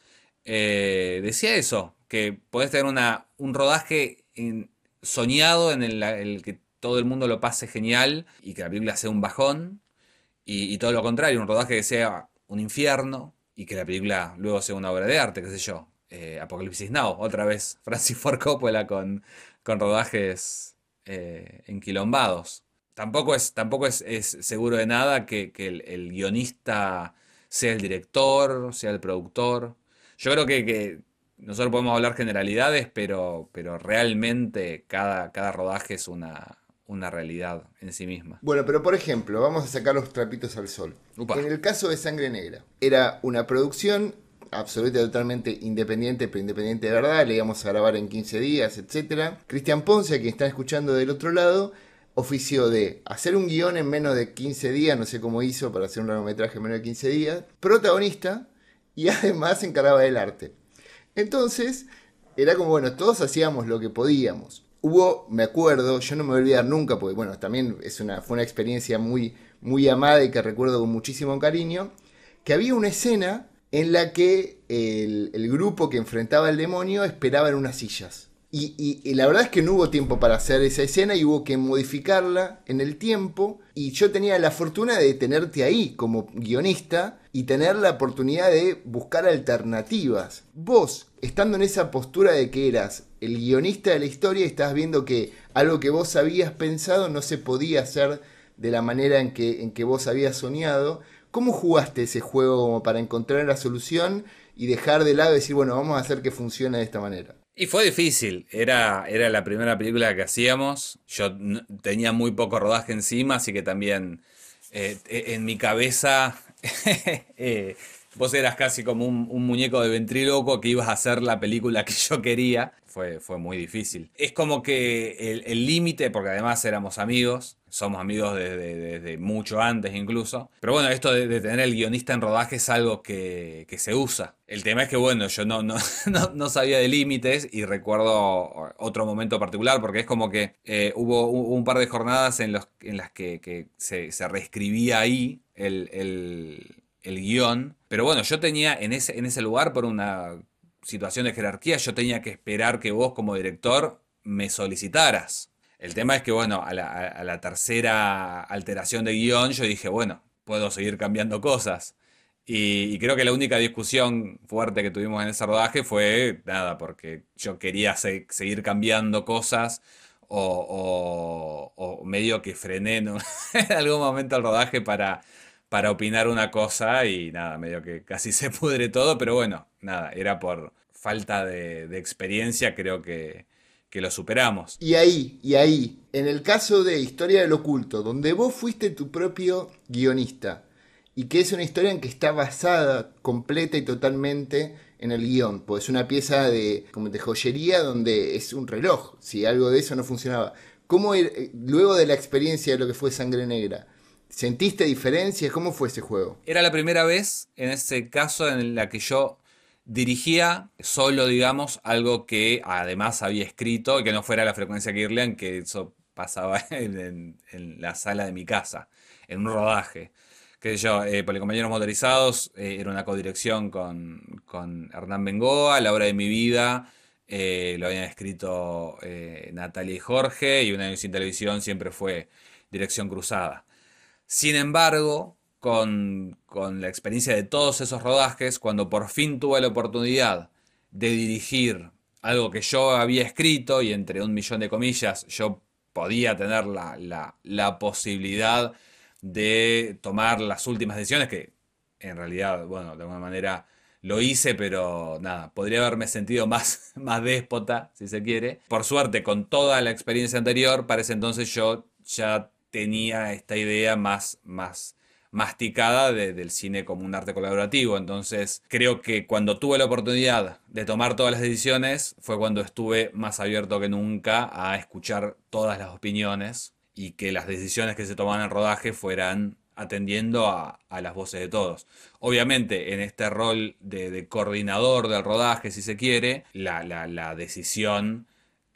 eh, decía eso, que podés tener una, un rodaje soñado en el, que todo el mundo lo pase genial y que la película sea un bajón, y, y, todo lo contrario, un rodaje que sea un infierno y que la película luego sea una obra de arte, qué sé yo. Eh, Apocalipsis Now, otra vez Francis Ford Coppola con, con rodajes eh, enquilombados tampoco es, tampoco es, es seguro de nada que, que el, el, guionista sea el director, sea el productor. Yo creo que, que nosotros podemos hablar generalidades, pero, pero realmente cada, cada rodaje es una, una realidad en sí misma. Bueno, pero por ejemplo, vamos a sacar los trapitos al sol. Upa. En el caso de Sangre Negra, era una producción absoluta totalmente independiente, pero independiente de verdad, le íbamos a grabar en 15 días, etc. Cristian Ponce, que está escuchando del otro lado, oficio de hacer un guion en menos de 15 días, no sé cómo hizo para hacer un largometraje en menos de 15 días, protagonista y además se encargaba del arte. Entonces, era como, bueno, todos hacíamos lo que podíamos. Hubo, me acuerdo, yo no me voy a olvidar nunca, porque bueno, también es una, fue una experiencia muy, muy amada y que recuerdo con muchísimo cariño, que había una escena en la que el grupo que enfrentaba al demonio esperaba en unas sillas. Y, la verdad es que no hubo tiempo para hacer esa escena y hubo que modificarla en el tiempo. Y yo tenía la fortuna de tenerte ahí como guionista y tener la oportunidad de buscar alternativas. Vos, estando en esa postura de que eras el guionista de la historia, estás viendo que algo que vos habías pensado no se podía hacer de la manera en que, en que vos habías soñado. ¿Cómo jugaste ese juego como para encontrar la solución y dejar de lado y decir, bueno, vamos a hacer que funcione de esta manera? Y fue difícil, era, era la primera película que hacíamos, yo tenía muy poco rodaje encima, así que también eh, en mi cabeza eh, vos eras casi como un, un, muñeco de ventríloco que ibas a hacer la película que yo quería. Fue, fue muy difícil. Es como que el límite, porque además éramos amigos, somos amigos desde, mucho antes incluso. Pero bueno, esto de, tener el guionista en rodaje es algo que, se usa. El tema es que, bueno, yo no, no, no, sabía de límites y recuerdo otro momento particular porque es como que eh, hubo un, par de jornadas en, los, en las que, se, reescribía ahí el, el, guion. Pero bueno, yo tenía en ese, en ese lugar por una situación de jerarquía, yo tenía que esperar que vos como director me solicitaras. El tema es que, bueno, a la, tercera alteración de guion yo dije, bueno, puedo seguir cambiando cosas. Y, creo que la única discusión fuerte que tuvimos en ese rodaje fue nada, porque yo quería seguir cambiando cosas o, medio que frené en algún momento el rodaje para, para opinar una cosa y nada, medio que casi se pudre todo, pero bueno, nada, era por falta de experiencia, creo que, que lo superamos. Y ahí, y ahí, en el caso de Historia del Oculto, donde vos fuiste tu propio guionista, y que es una historia en que está basada completa y totalmente en el guion, pues es una pieza de, como de joyería donde es un reloj, si algo de eso no funcionaba. ¿Cómo, eh, luego de la experiencia de lo que fue Sangre Negra, ¿sentiste diferencias? ¿Cómo fue ese juego? Era la primera vez, en ese caso, en la que yo dirigía solo, digamos, algo que además había escrito que no fuera la frecuencia Kirlian, que eso pasaba en, la sala de mi casa, en un rodaje. Que yo, eh, Policompañeros Motorizados, eh, era una codirección con, con Hernán Bengoa, La obra de mi vida, eh, lo habían escrito eh, Natalia y Jorge, y Una sin televisión siempre fue dirección cruzada. Sin embargo, con, la experiencia de todos esos rodajes, cuando por fin tuve la oportunidad de dirigir algo que yo había escrito y entre un millón de comillas yo podía tener la, posibilidad de tomar las últimas decisiones, que en realidad, bueno, de alguna manera lo hice, pero nada, podría haberme sentido más, más déspota, si se quiere. Por suerte, con toda la experiencia anterior, para ese entonces yo ya tenía esta idea más, más masticada del cine como un arte colaborativo. Entonces, creo que cuando tuve la oportunidad de tomar todas las decisiones, fue cuando estuve más abierto que nunca a escuchar todas las opiniones y que las decisiones que se tomaban en rodaje fueran atendiendo a, las voces de todos. Obviamente, en este rol de, coordinador del rodaje, si se quiere, la, la decisión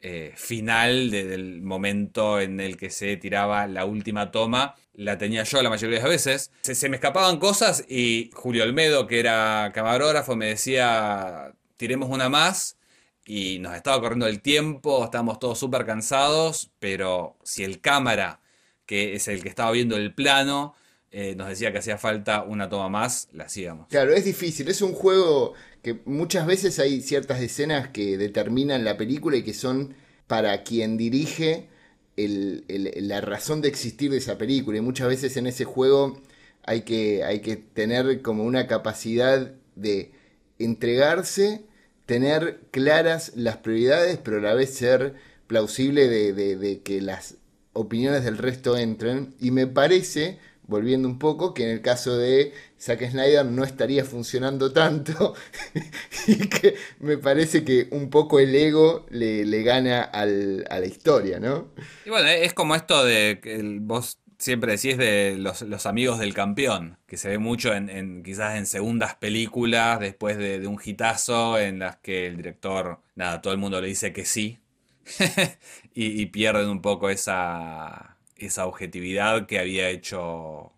eh, final del momento en el que se tiraba la última toma, la tenía yo la mayoría de las veces. Se, me escapaban cosas y Julio Olmedo, que era camarógrafo, me decía, tiremos una más. Y nos estaba corriendo el tiempo, estábamos todos súper cansados, pero si el cámara, que es el que estaba viendo el plano, eh, nos decía que hacía falta una toma más, la hacíamos. Claro, es difícil, es un juego que muchas veces hay ciertas escenas que determinan la película y que son para quien dirige la razón de existir de esa película. Y muchas veces en ese juego hay que, hay que tener como una capacidad de entregarse, tener claras las prioridades, pero a la vez ser plausible de, de que las opiniones del resto entren. Y me parece volviendo un poco, que en el caso de Zack Snyder no estaría funcionando tanto y que me parece que un poco el ego le, gana a la historia, ¿no? Y bueno, es como esto de que vos siempre decís de los, amigos del campeón, que se ve mucho en, quizás en segundas películas después de, un hitazo en las que el director, nada, todo el mundo le dice que sí y pierden un poco esa esa objetividad que había hecho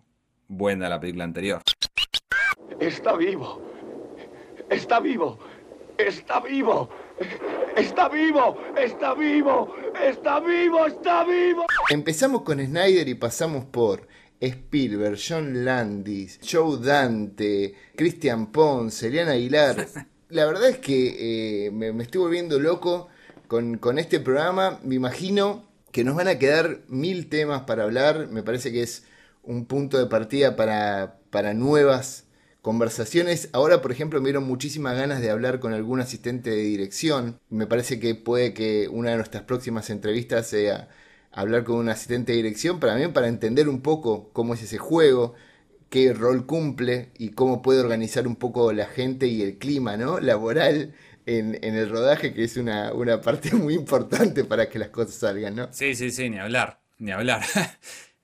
buena la película anterior. Está vivo. Está vivo. Está vivo. Está vivo. Está vivo. Está vivo. Está vivo. Empezamos con Snyder y pasamos por Spielberg, John Landis, Joe Dante, Christian Pons, Eliana Aguilar. La verdad es que eh, me, estoy volviendo loco con, con este programa. Me imagino que nos van a quedar mil temas para hablar. Me parece que es un punto de partida para, para nuevas conversaciones. Ahora, por ejemplo, me dieron muchísimas ganas de hablar con algún asistente de dirección. Me parece que puede que una de nuestras próximas entrevistas sea hablar con un asistente de dirección, para mí, para entender un poco cómo es ese juego, qué rol cumple y cómo puede organizar un poco la gente y el clima ¿no? laboral en, en el rodaje, que es una, una parte muy importante para que las cosas salgan, ¿no? Sí, sí, sí, ni hablar, ni hablar.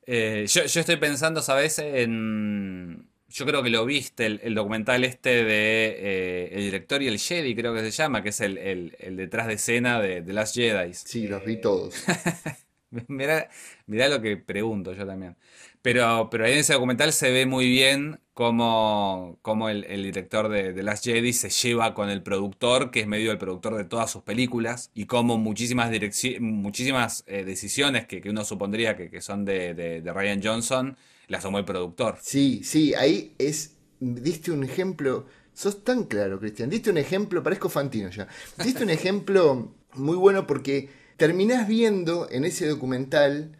Eh, yo, yo estoy pensando, ¿sabes? En... Yo creo que lo viste, el, el documental este de eh, El director y el Jedi, creo que se llama, que es el, el- el detrás de escena de, de Last Jedi. Sí, los vi todos. Mirá, mirá lo que pregunto yo también. Pero, pero ahí en ese documental se ve muy bien cómo, cómo el, director de, de Last Jedi se lleva con el productor, que es medio el productor de todas sus películas, y cómo muchísimas, muchísimas eh, decisiones que, que uno supondría que, que son de, de- de Ryan Johnson, las tomó el productor. Sí, sí, ahí es. Diste un ejemplo. Sos tan claro, Cristian. Diste un ejemplo, parezco Fantino ya. Diste un ejemplo muy bueno porque terminás viendo en ese documental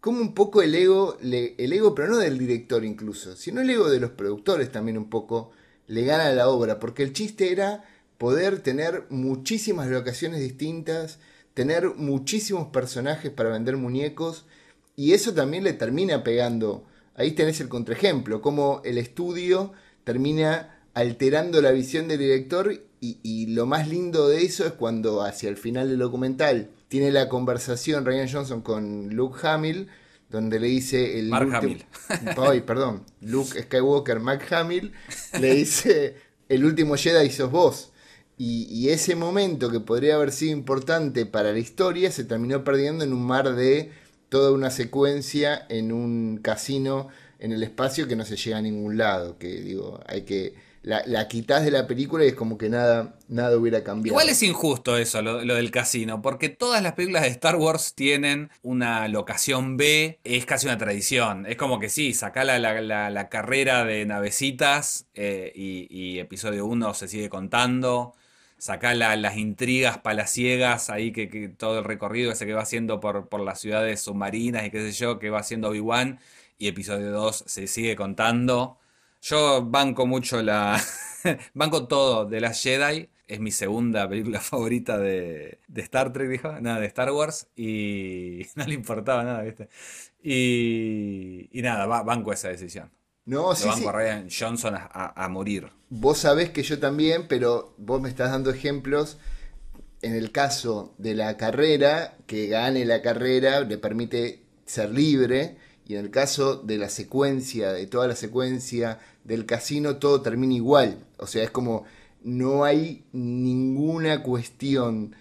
como un poco el ego, el ego, pero no del director incluso, sino el ego de los productores también un poco le gana a la obra, porque el chiste era poder tener muchísimas locaciones distintas, tener muchísimos personajes para vender muñecos, y eso también le termina pegando. Ahí tenés el contraejemplo, como el estudio termina alterando la visión del director y lo más lindo de eso es cuando hacia el final del documental tiene la conversación Ryan Johnson con Luke Hamill, donde le dice el Mark último- Ay, perdón, Luke Skywalker, Mark Hamill, le dice el último Jedi sos vos. Y, y ese momento que podría haber sido importante para la historia se terminó perdiendo en un mar de toda una secuencia en un casino en el espacio que no se llega a ningún lado. Que digo, hay que. La, la quitas de la película y es como que nada, nada hubiera cambiado. Igual es injusto eso, lo, del casino, porque todas las películas de Star Wars tienen una locación B, es casi una tradición. Es como que sí, saca la, la- la- carrera de navecitas eh, y, episodio 1 se sigue contando. Sacá la- las intrigas palaciegas ahí, que, que todo el recorrido ese que va haciendo por, por las ciudades submarinas y qué sé yo, que va haciendo Obi-Wan. Y episodio 2 se sigue contando. Yo banco mucho la. banco todo de las Jedi. Es mi segunda película favorita de, de Star Trek, dijo. Nada, de Star Wars. Y no le importaba nada, ¿viste? Y, y nada, ba- banco esa decisión. No, Lo sí, banco sí. a Ryan Johnson a, a- a morir. Vos sabés que yo también, pero vos me estás dando ejemplos. En el caso de la carrera, que gane la carrera le permite ser libre. Y en el caso de la secuencia, de toda la secuencia del casino, todo termina igual. O sea, es como no hay ninguna cuestión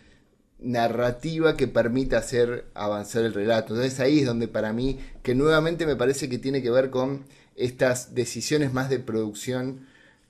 narrativa que permita hacer avanzar el relato. Entonces ahí es donde para mí, que nuevamente me parece que tiene que ver con estas decisiones más de producción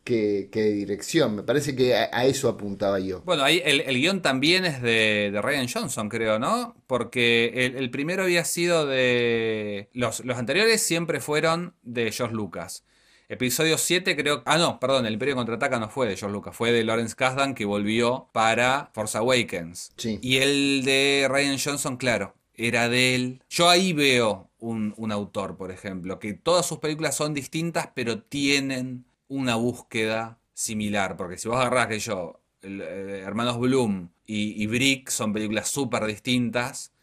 que, que de dirección. Me parece que a, a eso apuntaba yo. Bueno, ahí el, el guion también es de, de Ryan Johnson, creo, ¿no? Porque el, el primero había sido de. Los, los anteriores siempre fueron de George Lucas. Episodio 7 creo... Ah, no, perdón, el Imperio Contraataca no fue de George Lucas, fue de Lawrence Kasdan que volvió para Force Awakens. Sí. Y el de Ryan Johnson, claro, era de él. Yo ahí veo un, un autor, por ejemplo, que todas sus películas son distintas, pero tienen una búsqueda similar. Porque si vos agarrás que yo, eh, Hermanos Bloom y, Brick son películas súper distintas,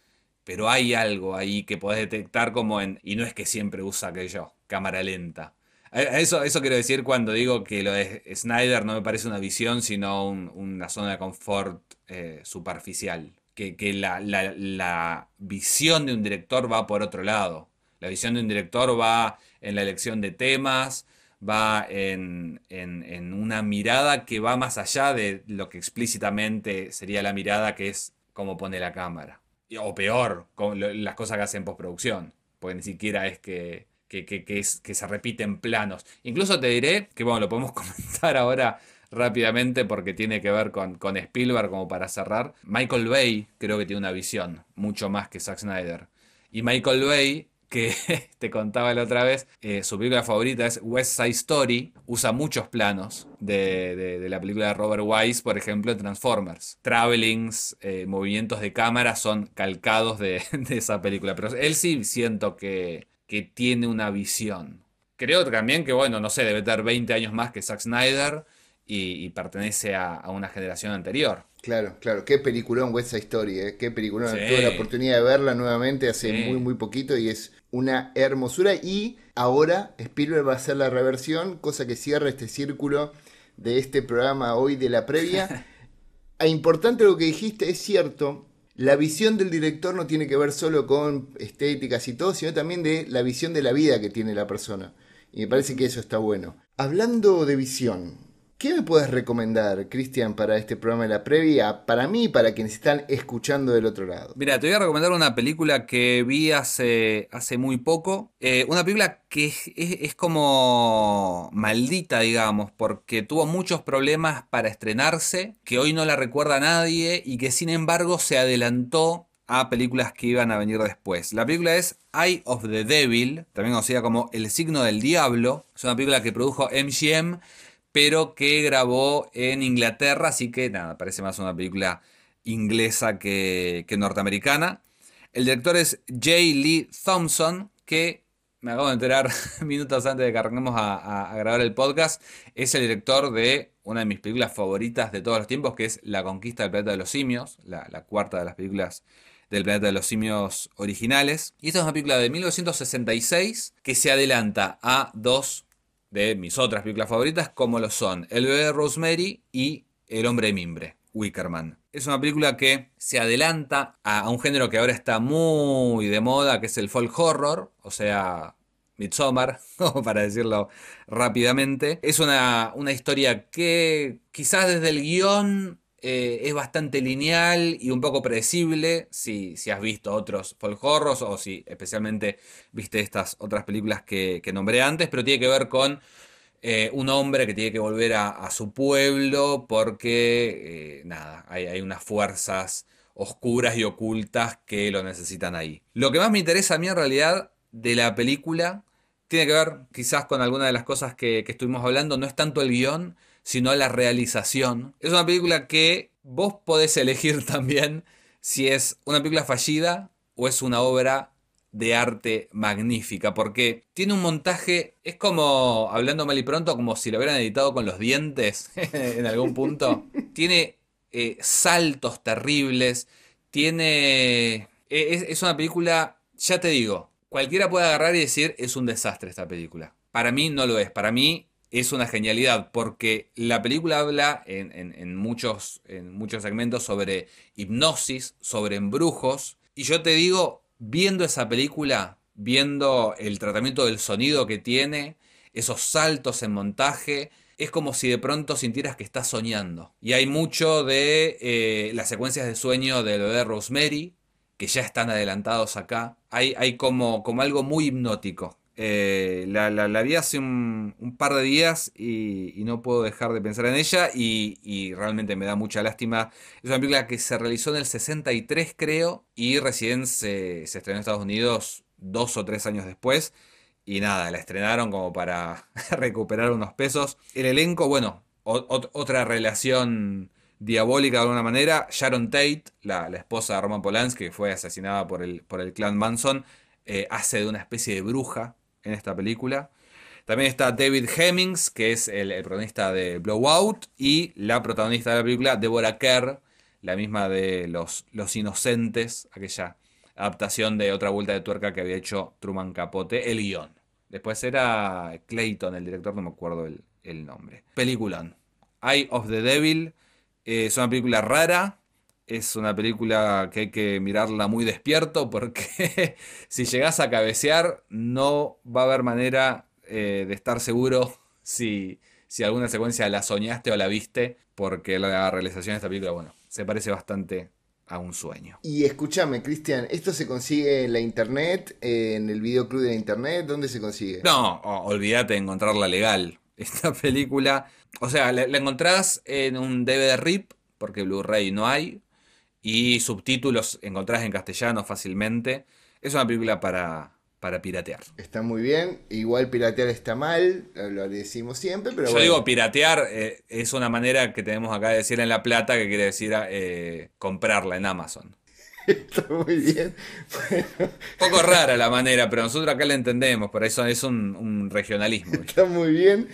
pero hay algo ahí que podés detectar como en... Y no es que siempre usa que yo, cámara lenta. Eso, eso quiero decir cuando digo que lo de Snyder no me parece una visión, sino un- una zona de confort eh, superficial. Que, que la, la- la visión de un director va por otro lado. La visión de un director va en la elección de temas, va en, en- una mirada que va más allá de lo que explícitamente sería la mirada que es cómo pone la cámara. O peor, las cosas que hace en postproducción. Porque ni siquiera es que, que, que se repiten planos. Incluso te diré que, bueno, lo podemos comentar ahora rápidamente porque tiene que ver con, con Spielberg como para cerrar. Michael Bay creo que tiene una visión mucho más que Zack Snyder. Y Michael Bay, que te contaba la otra vez, eh, su película favorita es West Side Story, usa muchos planos de, de- la película de Robert Wise, por ejemplo, en Transformers. Travelings, eh, movimientos de cámara son calcados de, de esa película. Pero él sí siento que, que tiene una visión. Creo también que, bueno, no sé, debe tener 20 años más que Zack Snyder y, pertenece a una generación anterior. Claro, claro. Qué peliculón West Side Story, ¿eh? Qué peliculón. Sí. Tuve la oportunidad de verla nuevamente hace Sí. muy, muy poquito y es una hermosura. Y ahora Spielberg va a hacer la reversión, cosa que cierra este círculo de este programa hoy de la previa. E importante lo que dijiste, es cierto, la visión del director no tiene que ver solo con estéticas y todo, sino también de la visión de la vida que tiene la persona. Y me parece que eso está bueno. Hablando de visión, ¿qué me puedes recomendar, Cristian, para este programa de la previa? Para mí y para quienes están escuchando del otro lado. Mira, te voy a recomendar una película que vi hace, hace muy poco. Eh, una película que es, es- es como maldita, digamos, porque tuvo muchos problemas para estrenarse, que hoy no la recuerda nadie y que sin embargo se adelantó a películas que iban a venir después. La película es Eye of the Devil, también conocida como El signo del diablo. Es una película que produjo MGM, pero que grabó en Inglaterra, así que nada, parece más una película inglesa que, norteamericana. El director es J. Lee Thompson, que me acabo de enterar minutos antes de que arranquemos a grabar el podcast, es el director de una de mis películas favoritas de todos los tiempos, que es La Conquista del Planeta de los Simios, la, la cuarta de las películas del Planeta de los Simios originales. Y esta es una película de 1966 que se adelanta a dos de mis otras películas favoritas, como lo son El bebé de Rosemary y El hombre de mimbre, Wickerman. Es una película que se adelanta a, un género que ahora está muy de moda, que es el folk horror, o sea, Midsommar, para decirlo rápidamente. Es una, una historia que quizás desde el guion eh, es bastante lineal y un poco predecible, si, si has visto otros folk horrors o si especialmente viste estas otras películas que, que nombré antes, pero tiene que ver con eh, un hombre que tiene que volver a, su pueblo porque, eh, nada, hay, hay unas fuerzas oscuras y ocultas que lo necesitan ahí. Lo que más me interesa a mí en realidad de la película tiene que ver quizás con alguna de las cosas que, que estuvimos hablando, no es tanto el guion, sino la realización. Es una película que vos podés elegir también si es una película fallida o es una obra de arte magnífica, porque tiene un montaje, es como, hablando mal y pronto, como si lo hubieran editado con los dientes en algún punto. Tiene eh, saltos terribles, tiene... eh, Es, es una película, ya te digo, cualquiera puede agarrar y decir es un desastre esta película. Para mí no lo es, para mí es una genialidad, porque la película habla en, en- muchos, en muchos segmentos sobre hipnosis, sobre embrujos, y yo te digo, viendo esa película, viendo el tratamiento del sonido que tiene, esos saltos en montaje, es como si de pronto sintieras que estás soñando. Y hay mucho de eh, las secuencias de sueño de lo de Rosemary, que ya están adelantados acá. Hay, hay como, como algo muy hipnótico. Eh, la, vi hace un, par de días y, no puedo dejar de pensar en ella y, realmente me da mucha lástima. Es una película que se realizó en el 63 creo y recién se, estrenó en Estados Unidos dos o tres años después. Y nada, la estrenaron como para recuperar unos pesos. El elenco, bueno, otra relación diabólica de alguna manera. Sharon Tate, la, la esposa de Roman Polanski, que fue asesinada por el, por el clan Manson, eh, hace de una especie de bruja en esta película. También está David Hemmings, que es el, protagonista de Blowout, y la protagonista de la película, Deborah Kerr, la misma de Los, Los Inocentes, aquella adaptación de otra vuelta de tuerca que había hecho Truman Capote, el guion. Después era Clayton, el director, no me acuerdo el, el nombre. Peliculón. Eye of the Devil eh, es una película rara. Es una película que hay que mirarla muy despierto porque si llegás a cabecear no va a haber manera eh, de estar seguro si, si alguna secuencia la soñaste o la viste porque la realización de esta película, bueno, se parece bastante a un sueño. Y escúchame, Cristian, ¿esto se consigue en la internet, en el videoclub de la internet? ¿Dónde se consigue? No, olvídate de encontrarla legal. Esta película, o sea, la, la encontrás en un DVD RIP, porque Blu-ray no hay, y subtítulos encontrás en castellano fácilmente. Es una película para, para piratear. Está muy bien. Igual piratear está mal, lo decimos siempre, pero Yo bueno. digo piratear, eh, es una manera que tenemos acá de decir en La Plata, que quiere decir eh, comprarla en Amazon. Está muy bien. Bueno, Un poco rara la manera, pero nosotros acá la entendemos, por eso es un, un regionalismo. está muy bien.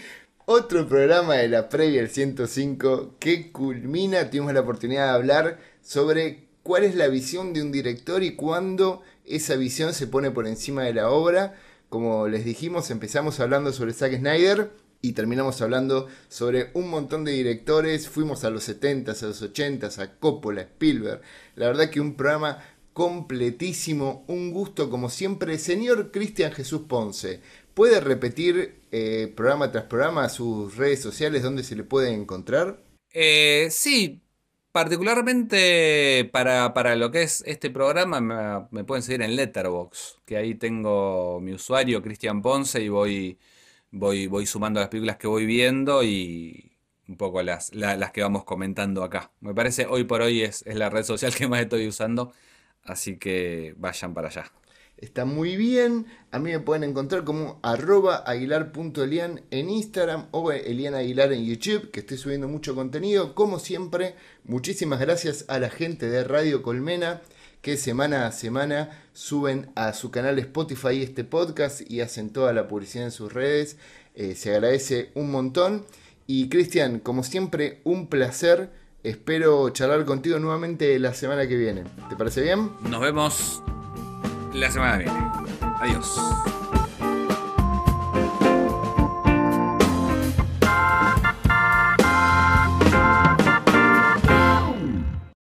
Otro programa de la previa el 105 que culmina, tuvimos la oportunidad de hablar sobre cuál es la visión de un director y cuándo esa visión se pone por encima de la obra. Como les dijimos, empezamos hablando sobre Zack Snyder y terminamos hablando sobre un montón de directores. Fuimos a los 70s, a los 80s, a Coppola, Spielberg. La verdad que un programa completísimo, un gusto como siempre. Señor Cristian Jesús Ponce, ¿puede repetir eh, programa tras programa sus redes sociales donde se le puede encontrar? Eh, sí, particularmente para, para, lo que es este programa me, pueden seguir en Letterbox, que ahí tengo mi usuario Cristian Ponce y voy voy, voy sumando las películas que voy viendo y un poco las, las que vamos comentando acá. Me parece hoy por hoy es, es la red social que más estoy usando, así que vayan para allá. Está muy bien. A mí me pueden encontrar como arroba aguilar.elian en Instagram o Elian Aguilar en YouTube, que estoy subiendo mucho contenido. Como siempre, muchísimas gracias a la gente de Radio Colmena que semana a semana suben a su canal Spotify este podcast y hacen toda la publicidad en sus redes. Eh, se agradece un montón. Y Cristian, como siempre, un placer. Espero charlar contigo nuevamente la semana que viene. ¿Te parece bien? Nos vemos la semana que viene. Adiós.